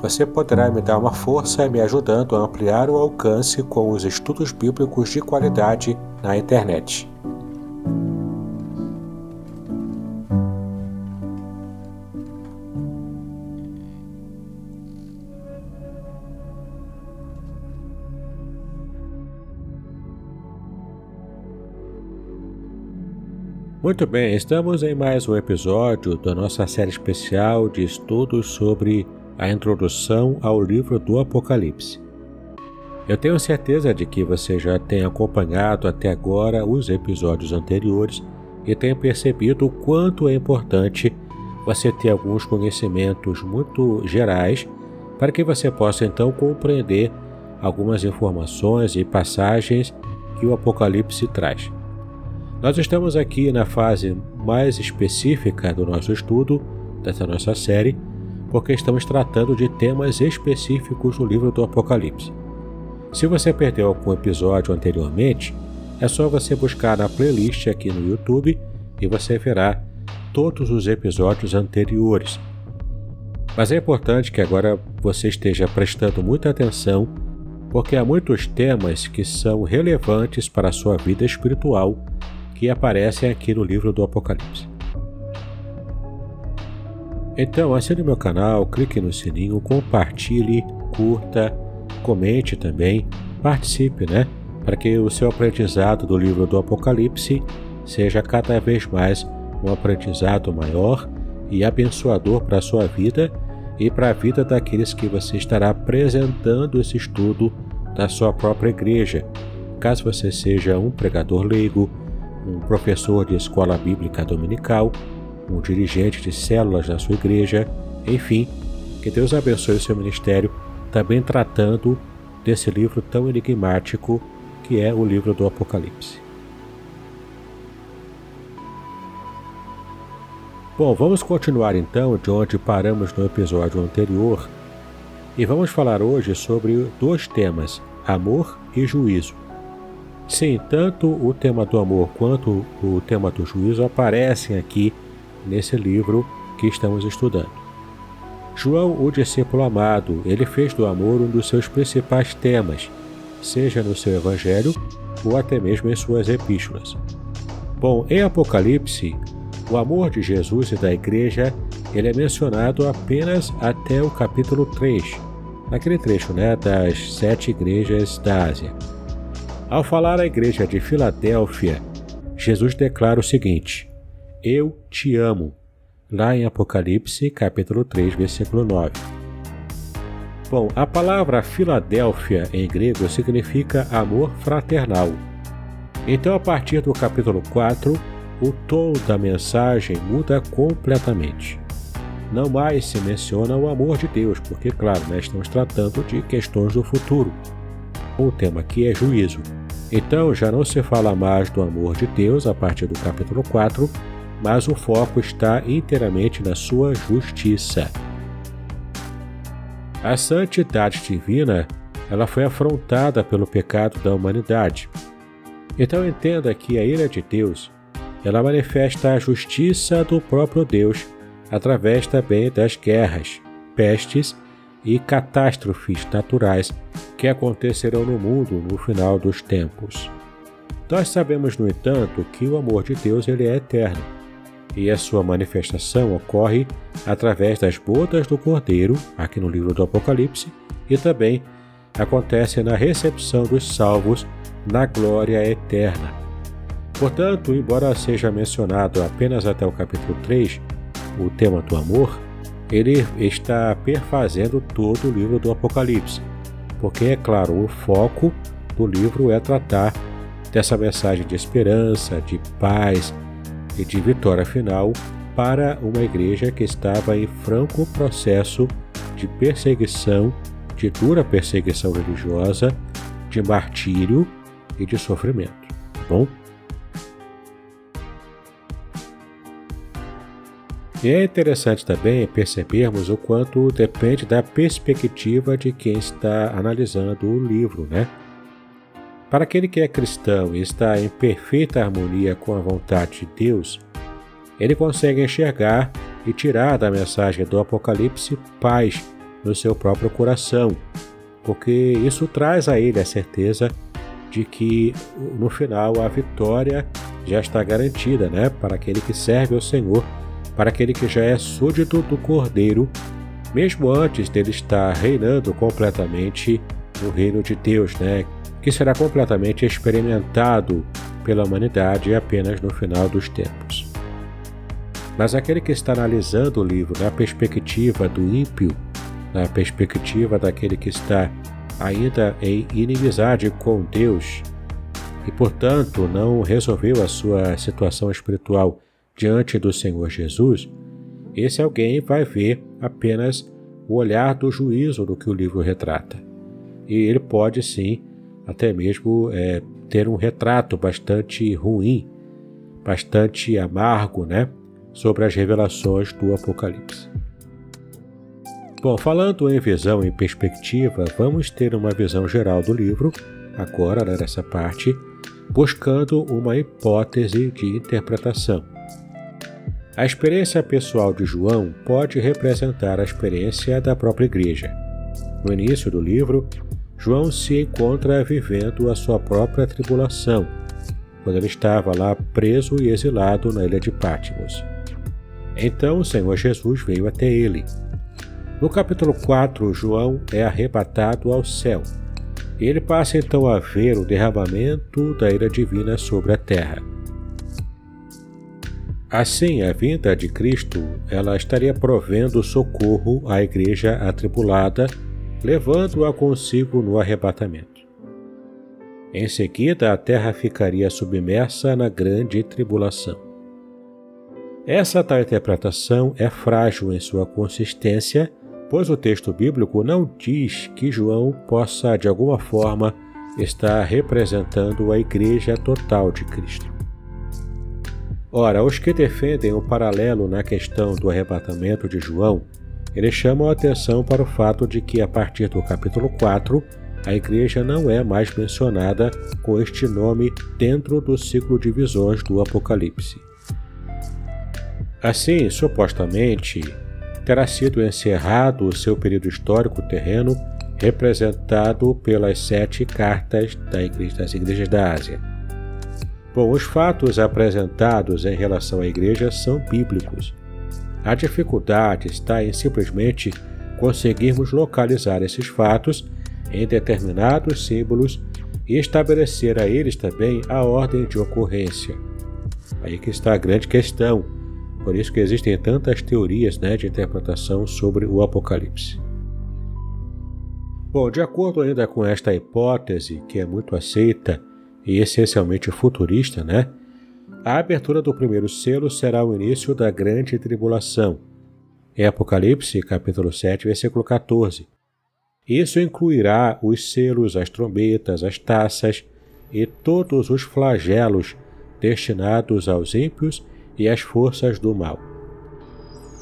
Você poderá me dar uma força me ajudando a ampliar o alcance com os estudos bíblicos de qualidade na internet. Muito bem, estamos em mais um episódio da nossa série especial de estudos sobre a introdução ao livro do Apocalipse. Eu tenho certeza de que você já tem acompanhado até agora os episódios anteriores e tem percebido o quanto é importante você ter alguns conhecimentos muito gerais para que você possa então compreender algumas informações e passagens que o Apocalipse traz. Nós estamos aqui na fase mais específica do nosso estudo, dessa nossa série, porque estamos tratando de temas específicos do livro do Apocalipse. Se você perdeu algum episódio anteriormente, é só você buscar na playlist aqui no YouTube e você verá todos os episódios anteriores. Mas é importante que agora você esteja prestando muita atenção, porque há muitos temas que são relevantes para a sua vida espiritual que aparecem aqui no livro do Apocalipse. Então, assine meu canal, clique no sininho, compartilhe, curta comente também, participe, né? Para que o seu aprendizado do livro do Apocalipse seja cada vez mais um aprendizado maior e abençoador para a sua vida e para a vida daqueles que você estará apresentando esse estudo da sua própria igreja. Caso você seja um pregador leigo, um professor de escola bíblica dominical, um dirigente de células da sua igreja, enfim, que Deus abençoe o seu ministério também tratando desse livro tão enigmático que é o livro do Apocalipse. Bom, vamos continuar então de onde paramos no episódio anterior e vamos falar hoje sobre dois temas: amor e juízo. Sim, tanto o tema do amor quanto o tema do juízo aparecem aqui nesse livro que estamos estudando. João, o discípulo amado, ele fez do amor um dos seus principais temas, seja no seu evangelho ou até mesmo em suas epístolas. Bom, em Apocalipse, o amor de Jesus e da igreja, ele é mencionado apenas até o capítulo 3, naquele trecho, né, das sete igrejas da Ásia. Ao falar à igreja de Filadélfia, Jesus declara o seguinte: Eu te amo lá em Apocalipse, capítulo 3, versículo 9. Bom, a palavra Filadélfia em grego significa amor fraternal. Então, a partir do capítulo 4, o tom da mensagem muda completamente. Não mais se menciona o amor de Deus, porque, claro, né, estamos tratando de questões do futuro. O tema aqui é juízo. Então, já não se fala mais do amor de Deus a partir do capítulo 4, mas o foco está inteiramente na sua justiça. A santidade divina, ela foi afrontada pelo pecado da humanidade. Então entenda que a ira de Deus, ela manifesta a justiça do próprio Deus através também das guerras, pestes e catástrofes naturais que acontecerão no mundo no final dos tempos. Nós sabemos, no entanto, que o amor de Deus ele é eterno e a sua manifestação ocorre através das bodas do Cordeiro, aqui no livro do Apocalipse, e também acontece na recepção dos salvos na glória eterna. Portanto, embora seja mencionado apenas até o capítulo 3 o tema do amor, ele está perfazendo todo o livro do Apocalipse, porque, é claro, o foco do livro é tratar dessa mensagem de esperança, de paz e de vitória final para uma igreja que estava em franco processo de perseguição, de dura perseguição religiosa, de martírio e de sofrimento. Bom? E é interessante também percebermos o quanto depende da perspectiva de quem está analisando o livro, né? Para aquele que é cristão e está em perfeita harmonia com a vontade de Deus, ele consegue enxergar e tirar da mensagem do Apocalipse paz no seu próprio coração, porque isso traz a ele a certeza de que no final a vitória já está garantida, né, para aquele que serve ao Senhor, para aquele que já é súdito do Cordeiro, mesmo antes dele estar reinando completamente no reino de Deus, né, que será completamente experimentado pela humanidade apenas no final dos tempos. Mas aquele que está analisando o livro na perspectiva do ímpio, na perspectiva daquele que está ainda em inimizade com Deus e, portanto, não resolveu a sua situação espiritual diante do Senhor Jesus, esse alguém vai ver apenas o olhar do juízo do que o livro retrata. E ele pode sim até mesmo é, ter um retrato bastante ruim, bastante amargo, né, sobre as revelações do Apocalipse. Bom, falando em visão e perspectiva, vamos ter uma visão geral do livro, agora né, nessa parte, buscando uma hipótese de interpretação. A experiência pessoal de João pode representar a experiência da própria igreja. No início do livro, João se encontra vivendo a sua própria tribulação, quando ele estava lá preso e exilado na ilha de Patmos. Então o Senhor Jesus veio até ele. No capítulo 4, João é arrebatado ao céu. Ele passa então a ver o derramamento da ira divina sobre a terra. Assim, a vinda de Cristo, ela estaria provendo socorro à igreja atribulada levando-a consigo no arrebatamento. Em seguida, a terra ficaria submersa na grande tribulação. Essa tal interpretação é frágil em sua consistência, pois o texto bíblico não diz que João possa, de alguma forma, estar representando a Igreja total de Cristo. Ora, os que defendem o paralelo na questão do arrebatamento de João eles chamam a atenção para o fato de que, a partir do capítulo 4, a igreja não é mais mencionada com este nome dentro do ciclo de visões do Apocalipse. Assim, supostamente, terá sido encerrado o seu período histórico terreno representado pelas sete cartas das igrejas da Ásia. Bom, os fatos apresentados em relação à igreja são bíblicos a dificuldade está em simplesmente conseguirmos localizar esses fatos em determinados símbolos e estabelecer a eles também a ordem de ocorrência. Aí que está a grande questão. Por isso que existem tantas teorias né, de interpretação sobre o Apocalipse. Bom, de acordo ainda com esta hipótese, que é muito aceita e essencialmente futurista, né? A abertura do primeiro selo será o início da grande tribulação. Em Apocalipse, capítulo 7, versículo 14. Isso incluirá os selos, as trombetas, as taças e todos os flagelos destinados aos ímpios e às forças do mal.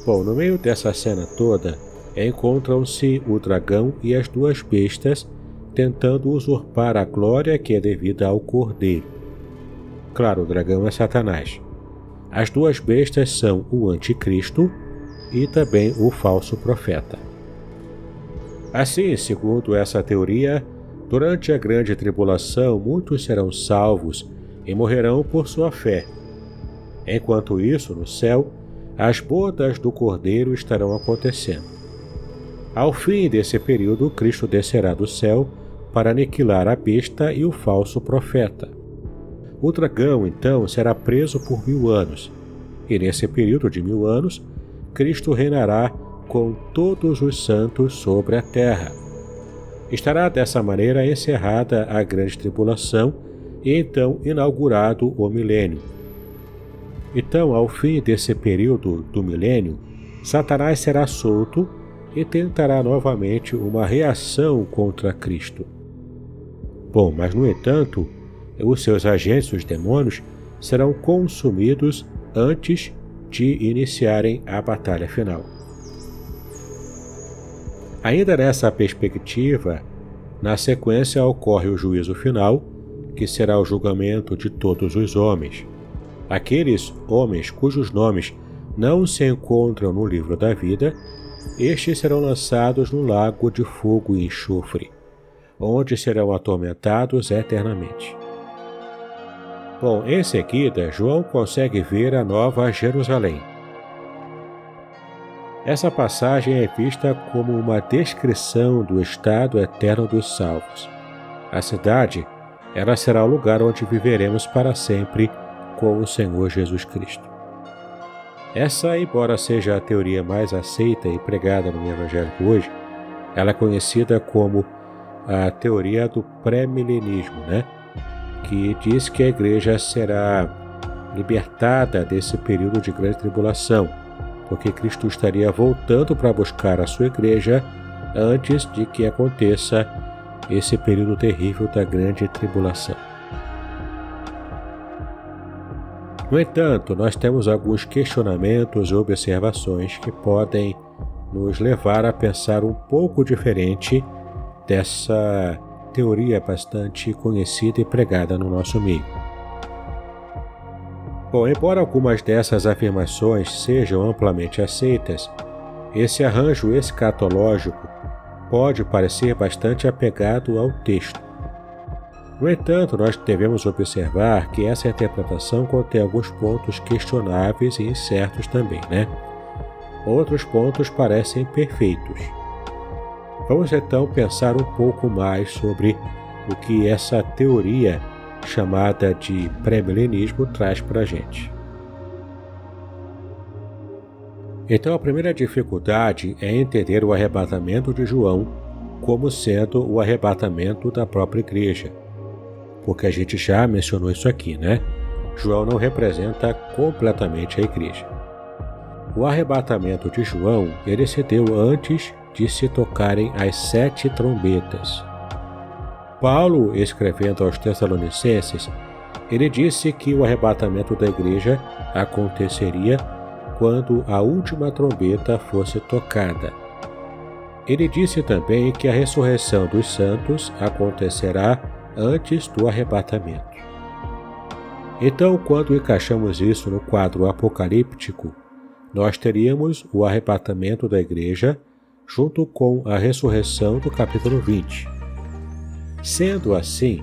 Bom, no meio dessa cena toda, encontram-se o dragão e as duas bestas tentando usurpar a glória que é devida ao cordeiro. Claro, o dragão é Satanás. As duas bestas são o Anticristo e também o falso profeta. Assim, segundo essa teoria, durante a grande tribulação muitos serão salvos e morrerão por sua fé. Enquanto isso, no céu, as bodas do Cordeiro estarão acontecendo. Ao fim desse período, Cristo descerá do céu para aniquilar a besta e o falso profeta O dragão, então, será preso por mil anos, e nesse período de mil anos, Cristo reinará com todos os santos sobre a terra. Estará dessa maneira encerrada a grande tribulação e então inaugurado o milênio. Então, ao fim desse período do milênio, Satanás será solto e tentará novamente uma reação contra Cristo. Bom, mas no entanto, os seus agentes, os demônios, serão consumidos antes de iniciarem a batalha final. Ainda nessa perspectiva, na sequência ocorre o juízo final, que será o julgamento de todos os homens. Aqueles homens cujos nomes não se encontram no livro da vida, estes serão lançados no lago de fogo e enxofre, onde serão atormentados eternamente. Bom, em seguida, João consegue ver a nova Jerusalém. Essa passagem é vista como uma descrição do estado eterno dos salvos. A cidade, ela será o lugar onde viveremos para sempre com o Senhor Jesus Cristo. Essa, embora seja a teoria mais aceita e pregada no Evangelho hoje, ela é conhecida como a teoria do pré-milenismo, né? Que diz que a igreja será libertada desse período de grande tribulação, porque Cristo estaria voltando para buscar a sua igreja antes de que aconteça esse período terrível da grande tribulação. No entanto, nós temos alguns questionamentos e observações que podem nos levar a pensar um pouco diferente dessa teoria bastante conhecida e pregada no nosso meio. Bom, embora algumas dessas afirmações sejam amplamente aceitas, esse arranjo escatológico pode parecer bastante apegado ao texto. No entanto, nós devemos observar que essa interpretação contém alguns pontos questionáveis e incertos também, né? Outros pontos parecem perfeitos. Vamos então pensar um pouco mais sobre o que essa teoria chamada de pré-milenismo traz para a gente. Então, a primeira dificuldade é entender o arrebatamento de João como sendo o arrebatamento da própria igreja, porque a gente já mencionou isso aqui, né? João não representa completamente a igreja. O arrebatamento de João ele se deu antes de se tocarem as sete trombetas. Paulo, escrevendo aos Tessalonicenses, ele disse que o arrebatamento da igreja aconteceria quando a última trombeta fosse tocada. Ele disse também que a ressurreição dos santos acontecerá antes do arrebatamento. Então, quando encaixamos isso no quadro apocalíptico, nós teríamos o arrebatamento da igreja junto com a ressurreição do capítulo 20. Sendo assim,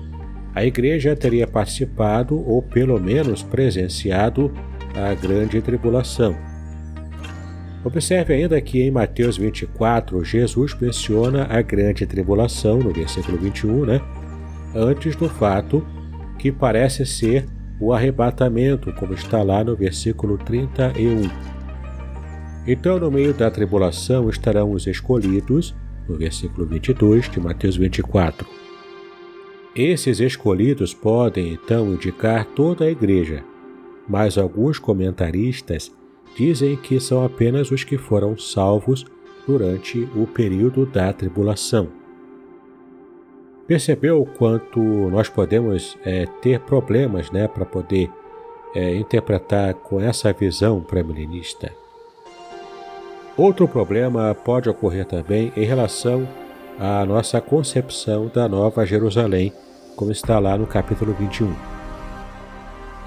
a igreja teria participado ou pelo menos presenciado a grande tribulação. Observe ainda que em Mateus 24, Jesus menciona a grande tribulação, no versículo 21, né? antes do fato que parece ser o arrebatamento, como está lá no versículo 31. Então, no meio da tribulação estarão os escolhidos, no versículo 22 de Mateus 24. Esses escolhidos podem então indicar toda a igreja, mas alguns comentaristas dizem que são apenas os que foram salvos durante o período da tribulação. Percebeu quanto nós podemos é, ter problemas né, para poder é, interpretar com essa visão pré-milenista? Outro problema pode ocorrer também em relação à nossa concepção da Nova Jerusalém, como está lá no capítulo 21.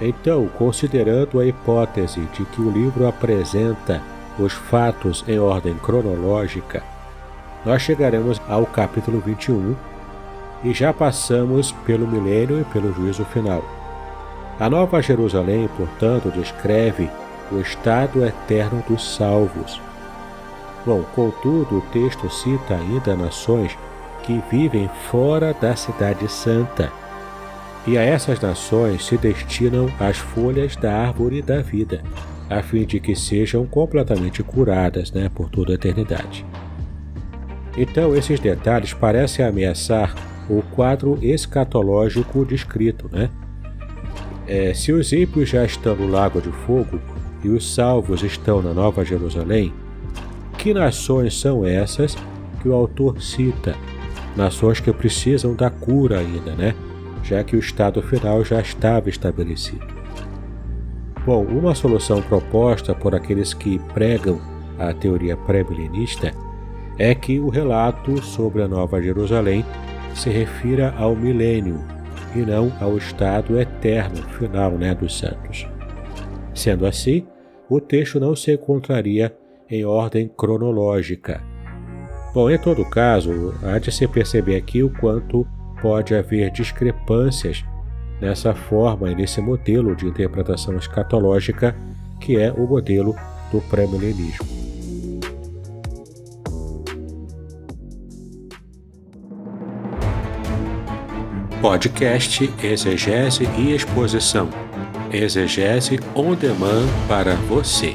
Então, considerando a hipótese de que o livro apresenta os fatos em ordem cronológica, nós chegaremos ao capítulo 21 e já passamos pelo milênio e pelo juízo final. A Nova Jerusalém, portanto, descreve o estado eterno dos salvos, Bom, contudo, o texto cita ainda nações que vivem fora da Cidade Santa. E a essas nações se destinam as folhas da árvore da vida, a fim de que sejam completamente curadas né, por toda a eternidade. Então, esses detalhes parecem ameaçar o quadro escatológico descrito. Né? É, se os ímpios já estão no lago de fogo e os salvos estão na Nova Jerusalém, que nações são essas que o autor cita? Nações que precisam da cura ainda, né? Já que o estado final já estava estabelecido. Bom, uma solução proposta por aqueles que pregam a teoria pré-milenista é que o relato sobre a Nova Jerusalém se refira ao milênio e não ao estado eterno final né, dos santos. Sendo assim, o texto não se encontraria em ordem cronológica. Bom, em todo caso, há de se perceber aqui o quanto pode haver discrepâncias nessa forma e nesse modelo de interpretação escatológica que é o modelo do pré-milenismo. Podcast Exegese e Exposição. Exegese on demand para você.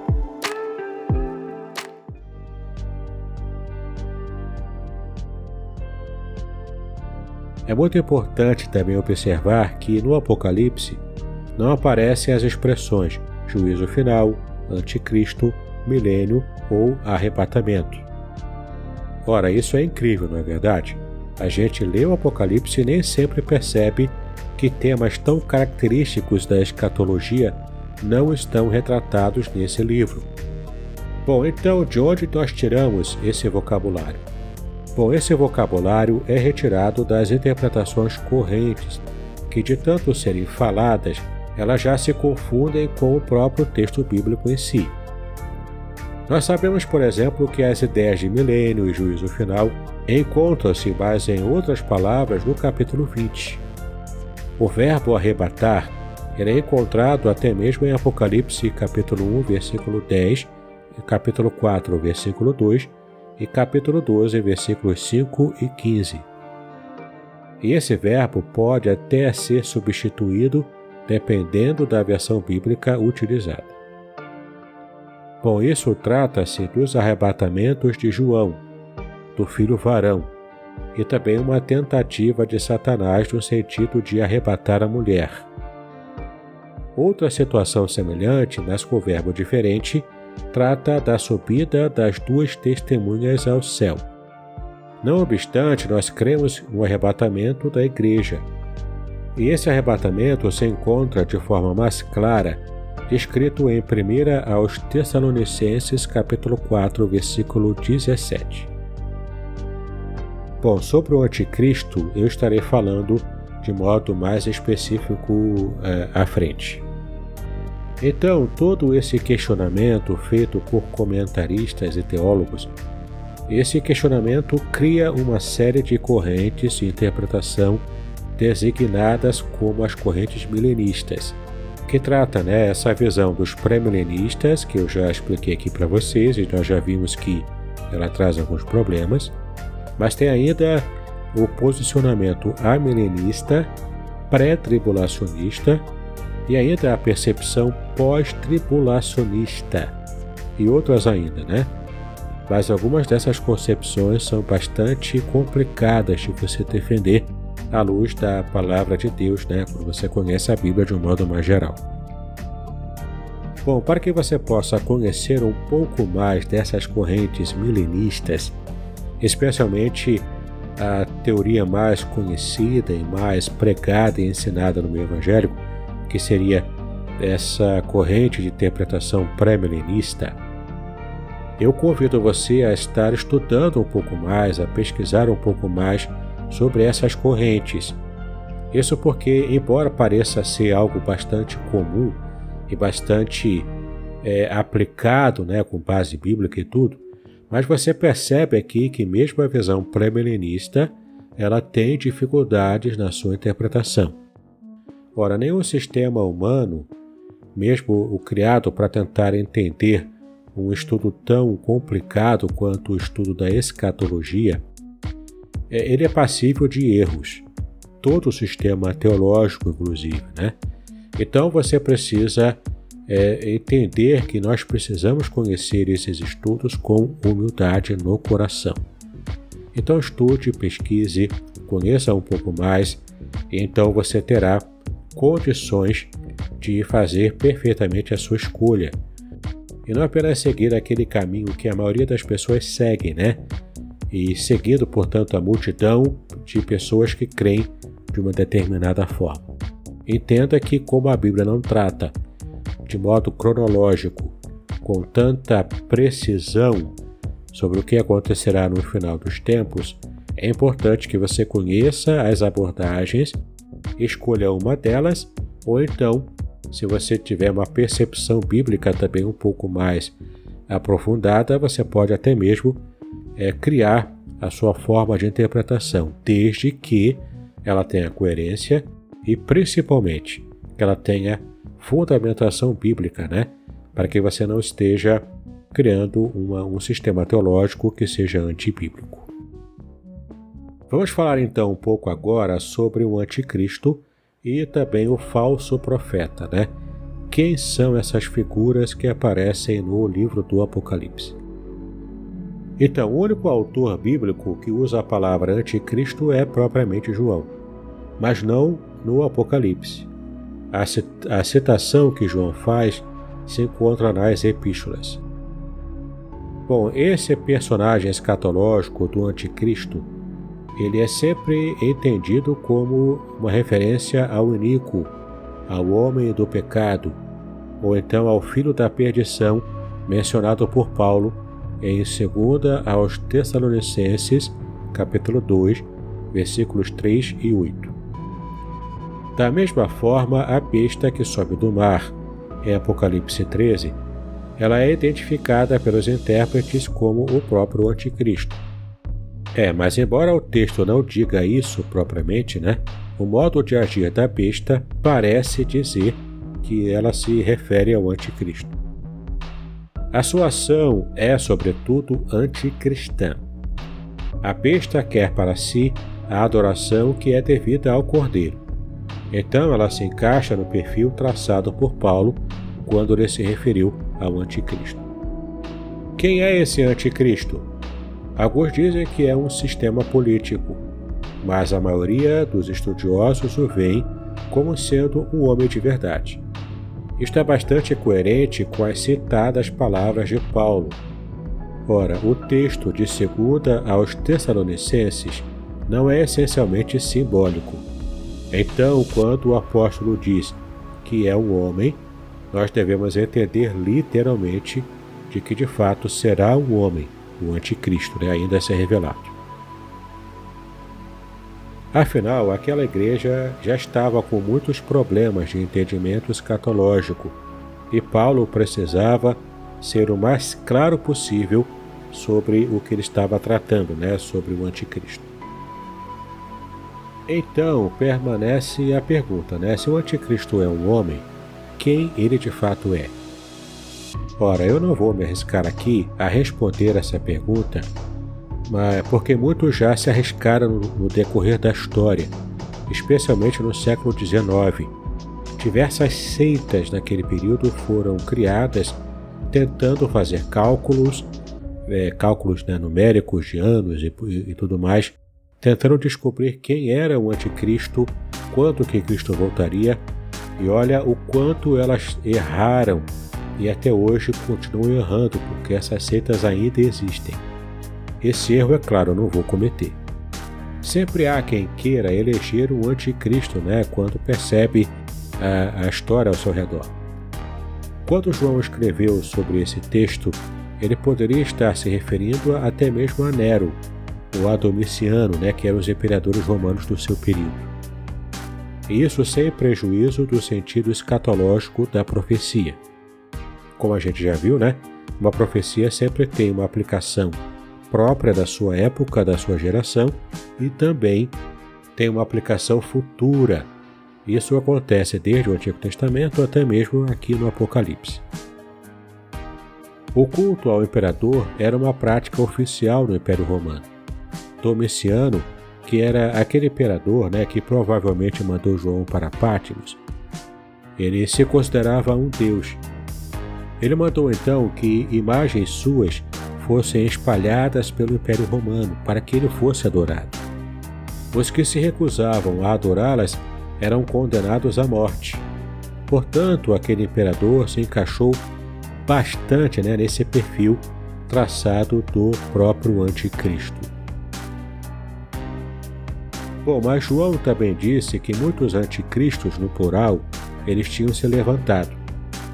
É muito importante também observar que no Apocalipse não aparecem as expressões juízo final, anticristo, milênio ou arrebatamento. Ora, isso é incrível, não é verdade? A gente lê o Apocalipse e nem sempre percebe que temas tão característicos da escatologia não estão retratados nesse livro. Bom, então de onde nós tiramos esse vocabulário? Bom, esse vocabulário é retirado das interpretações correntes, que de tanto serem faladas, elas já se confundem com o próprio texto bíblico em si. Nós sabemos, por exemplo, que as ideias de milênio e juízo final encontram-se mais em outras palavras no capítulo 20. O verbo arrebatar é encontrado até mesmo em Apocalipse capítulo 1, versículo 10, capítulo 4, versículo 2 e capítulo 12, versículos 5 e 15. E esse verbo pode até ser substituído dependendo da versão bíblica utilizada. Bom, isso trata-se dos arrebatamentos de João, do filho varão, e também uma tentativa de Satanás no sentido de arrebatar a mulher. Outra situação semelhante, mas com verbo diferente, trata da subida das duas testemunhas ao céu. Não obstante, nós cremos no arrebatamento da igreja. E esse arrebatamento se encontra de forma mais clara escrito em 1 aos Tessalonicenses, capítulo 4, versículo 17. Bom, sobre o anticristo eu estarei falando de modo mais específico é, à frente. Então, todo esse questionamento feito por comentaristas e teólogos, esse questionamento cria uma série de correntes de interpretação designadas como as correntes milenistas, que trata né, essa visão dos pré-milenistas, que eu já expliquei aqui para vocês, e nós já vimos que ela traz alguns problemas, mas tem ainda o posicionamento amilenista, pré-tribulacionista e ainda a percepção pós-tribulacionista e outras ainda, né? Mas algumas dessas concepções são bastante complicadas de você defender à luz da palavra de Deus, né, quando você conhece a Bíblia de um modo mais geral. Bom, para que você possa conhecer um pouco mais dessas correntes milenistas, especialmente a teoria mais conhecida e mais pregada e ensinada no meio evangélico, que seria essa corrente de interpretação pré-milenista, eu convido você a estar estudando um pouco mais, a pesquisar um pouco mais sobre essas correntes. Isso porque, embora pareça ser algo bastante comum e bastante é, aplicado, né, com base bíblica e tudo, mas você percebe aqui que mesmo a visão pré-milenista ela tem dificuldades na sua interpretação. Ora, nenhum sistema humano, mesmo o criado para tentar entender um estudo tão complicado quanto o estudo da escatologia, é, ele é passível de erros. Todo o sistema teológico, inclusive, né? Então você precisa é, entender que nós precisamos conhecer esses estudos com humildade no coração. Então estude, pesquise, conheça um pouco mais, e então você terá condições de fazer perfeitamente a sua escolha. E não apenas seguir aquele caminho que a maioria das pessoas segue, né? E seguindo, portanto, a multidão de pessoas que creem de uma determinada forma. Entenda que, como a Bíblia não trata de modo cronológico, com tanta precisão sobre o que acontecerá no final dos tempos, é importante que você conheça as abordagens, escolha uma delas, ou então, se você tiver uma percepção bíblica também um pouco mais aprofundada, você pode até mesmo é, criar a sua forma de interpretação, desde que ela tenha coerência e principalmente que ela tenha fundamentação bíblica, né? Para que você não esteja criando uma, um sistema teológico que seja antibíblico. Vamos falar então um pouco agora sobre o anticristo e também o falso profeta, né? Quem são essas figuras que aparecem no livro do Apocalipse? Então, o único autor bíblico que usa a palavra anticristo é propriamente João, mas não no Apocalipse. A citação que João faz se encontra nas epístolas. Bom, esse personagem escatológico do anticristo, ele é sempre entendido como uma referência ao iníquo, ao homem do pecado, ou então ao filho da perdição, mencionado por Paulo em 2 aos Tessalonicenses, capítulo 2, versículos 3 e 8. Da mesma forma, a besta que sobe do mar, em Apocalipse 13, ela é identificada pelos intérpretes como o próprio anticristo. É, mas embora o texto não diga isso propriamente, né, o modo de agir da besta parece dizer que ela se refere ao anticristo. A sua ação é, sobretudo, anticristã. A besta quer para si a adoração que é devida ao cordeiro. Então ela se encaixa no perfil traçado por Paulo quando ele se referiu ao Anticristo. Quem é esse Anticristo? Alguns dizem que é um sistema político, mas a maioria dos estudiosos o veem como sendo um homem de verdade. Isto é bastante coerente com as citadas palavras de Paulo. Ora, o texto de 2 aos Tessalonicenses não é essencialmente simbólico. Então, quando o apóstolo diz que é um homem, nós devemos entender literalmente de que de fato será um homem, o anticristo, né, ainda a ser revelado. Afinal, aquela igreja já estava com muitos problemas de entendimento escatológico e Paulo precisava ser o mais claro possível sobre o que ele estava tratando, né, sobre o anticristo. Então permanece a pergunta, né, se o anticristo é um homem, quem ele de fato é. Ora, eu não vou me arriscar aqui a responder essa pergunta, mas porque muitos já se arriscaram no decorrer da história, especialmente no século XIX. Diversas seitas naquele período foram criadas tentando fazer cálculos, é, cálculos né, numéricos de anos e, e tudo mais, tentando descobrir quem era o anticristo, quando que Cristo voltaria e olha o quanto elas erraram e até hoje continuam errando, porque essas seitas ainda existem. Esse erro, é claro, eu não vou cometer. Sempre há quem queira eleger o anticristo, né, quando percebe a, a história ao seu redor. Quando João escreveu sobre esse texto, ele poderia estar se referindo até mesmo a Nero, ou a Domiciano, né, que eram os imperadores romanos do seu período. Isso sem prejuízo do sentido escatológico da profecia. Como a gente já viu, né, uma profecia sempre tem uma aplicação própria da sua época, da sua geração, e também tem uma aplicação futura. Isso acontece desde o Antigo Testamento até mesmo aqui no Apocalipse. O culto ao imperador era uma prática oficial no Império Romano. Domiciano, que era aquele imperador né, que provavelmente mandou João para Pátimos, ele se considerava um deus. Ele mandou então que imagens suas fossem espalhadas pelo Império Romano para que ele fosse adorado. Os que se recusavam a adorá-las eram condenados à morte. Portanto, aquele imperador se encaixou bastante né, nesse perfil traçado do próprio Anticristo. Bom, mas João também disse que muitos anticristos, no plural, eles tinham se levantado.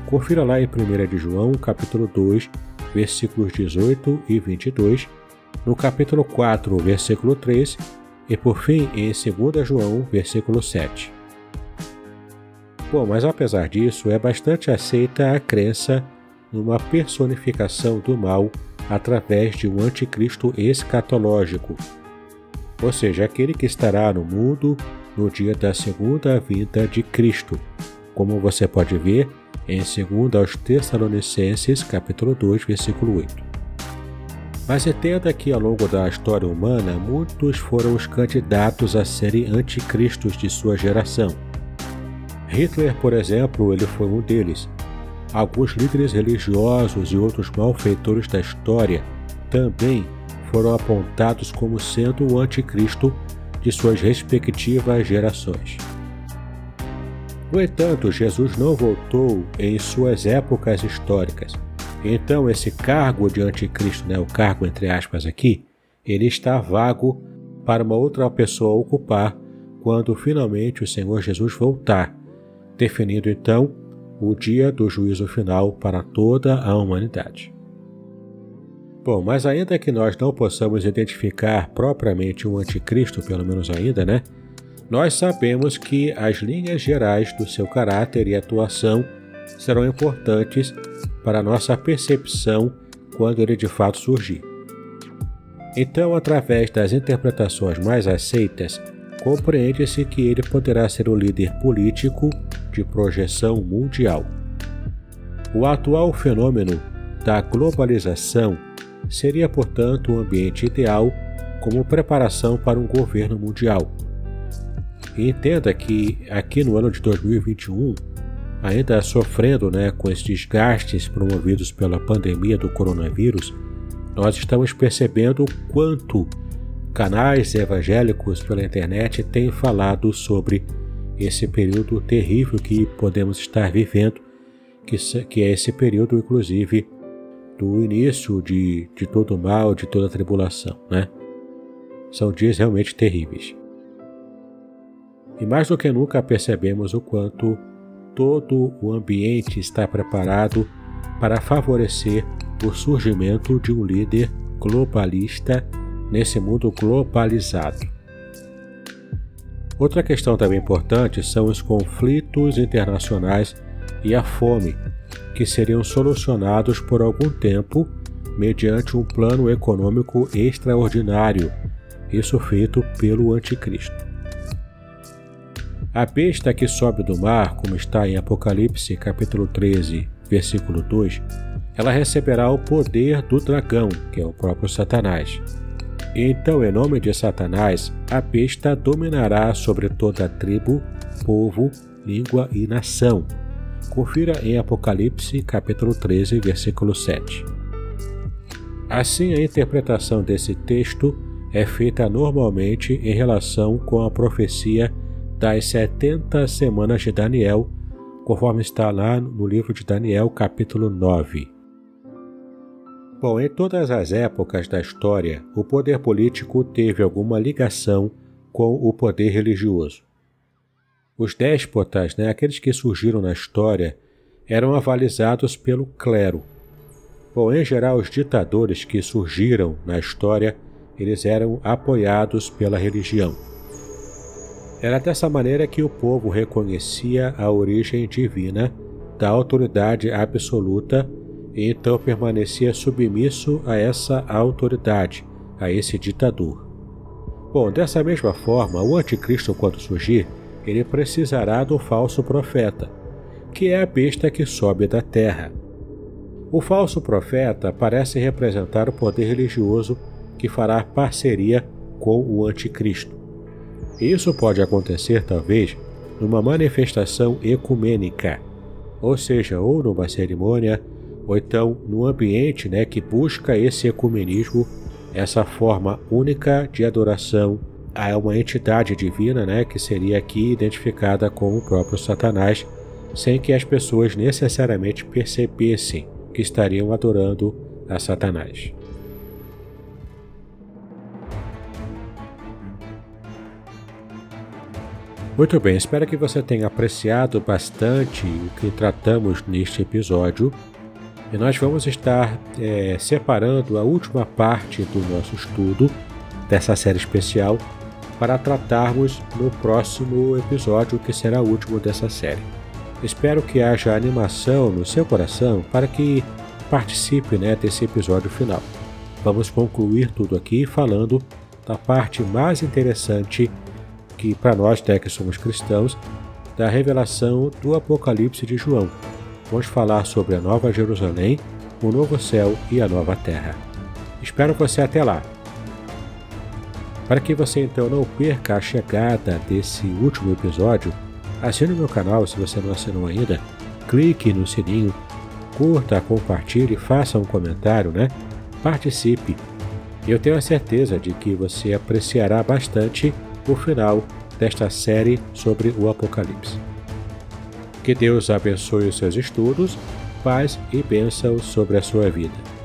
Confira lá em 1 de João, capítulo 2, versículos 18 e 22, no capítulo 4, versículo 3 e por fim em 2 João, versículo 7. Bom, mas apesar disso, é bastante aceita a crença numa personificação do mal através de um anticristo escatológico, ou seja, aquele que estará no mundo no dia da segunda vinda de Cristo, como você pode ver em 2 aos Tessalonicenses, capítulo 2, versículo 8. Mas entenda que ao longo da história humana, muitos foram os candidatos a serem anticristos de sua geração. Hitler, por exemplo, ele foi um deles, Alguns líderes religiosos e outros malfeitores da história também foram apontados como sendo o anticristo de suas respectivas gerações. No entanto, Jesus não voltou em suas épocas históricas. Então, esse cargo de anticristo, né, o cargo entre aspas aqui, ele está vago para uma outra pessoa ocupar quando finalmente o Senhor Jesus voltar, definindo então o dia do juízo final para toda a humanidade. Bom, mas ainda que nós não possamos identificar propriamente um anticristo, pelo menos ainda, né? Nós sabemos que as linhas gerais do seu caráter e atuação serão importantes para nossa percepção quando ele de fato surgir. Então, através das interpretações mais aceitas, compreende-se que ele poderá ser o líder político de projeção mundial. O atual fenômeno da globalização seria, portanto, um ambiente ideal como preparação para um governo mundial. E entenda que aqui no ano de 2021, ainda sofrendo né, com esses desgastes promovidos pela pandemia do coronavírus, nós estamos percebendo o quanto canais evangélicos pela internet têm falado sobre esse período terrível que podemos estar vivendo, que, que é esse período, inclusive, do início de, de todo o mal, de toda a tribulação, né? São dias realmente terríveis. E mais do que nunca percebemos o quanto todo o ambiente está preparado para favorecer o surgimento de um líder globalista nesse mundo globalizado. Outra questão também importante são os conflitos internacionais e a fome, que seriam solucionados por algum tempo mediante um plano econômico extraordinário, isso feito pelo Anticristo. A besta que sobe do mar, como está em Apocalipse capítulo 13, versículo 2, ela receberá o poder do dragão, que é o próprio Satanás então, em nome de Satanás, a besta dominará sobre toda a tribo, povo, língua e nação. Confira em Apocalipse, capítulo 13, versículo 7. Assim, a interpretação desse texto é feita normalmente em relação com a profecia das 70 semanas de Daniel, conforme está lá no livro de Daniel, capítulo 9. Bom, em todas as épocas da história, o poder político teve alguma ligação com o poder religioso. Os déspotas, né, aqueles que surgiram na história, eram avalizados pelo clero. Bom, em geral, os ditadores que surgiram na história eles eram apoiados pela religião. Era dessa maneira que o povo reconhecia a origem divina da autoridade absoluta e então permanecia submisso a essa autoridade, a esse ditador. Bom, dessa mesma forma, o anticristo, quando surgir, ele precisará do falso profeta, que é a besta que sobe da terra. O falso profeta parece representar o poder religioso que fará parceria com o anticristo. Isso pode acontecer, talvez, numa manifestação ecumênica, ou seja, ou numa cerimônia, ou então num ambiente né, que busca esse ecumenismo, essa forma única de adoração a uma entidade divina, né, que seria aqui identificada com o próprio Satanás, sem que as pessoas necessariamente percebessem que estariam adorando a Satanás. Muito bem, espero que você tenha apreciado bastante o que tratamos neste episódio. E nós vamos estar é, separando a última parte do nosso estudo dessa série especial para tratarmos no próximo episódio, que será o último dessa série. Espero que haja animação no seu coração para que participe né, desse episódio final. Vamos concluir tudo aqui falando da parte mais interessante que para nós né, que somos cristãos, da revelação do Apocalipse de João. Vamos falar sobre a Nova Jerusalém, o novo céu e a nova terra. Espero você até lá. Para que você então não perca a chegada desse último episódio, assine o meu canal se você não assinou ainda, clique no sininho, curta, compartilhe, faça um comentário, né? Participe. Eu tenho a certeza de que você apreciará bastante o final desta série sobre o Apocalipse. Que Deus abençoe os seus estudos, paz e bênçãos sobre a sua vida.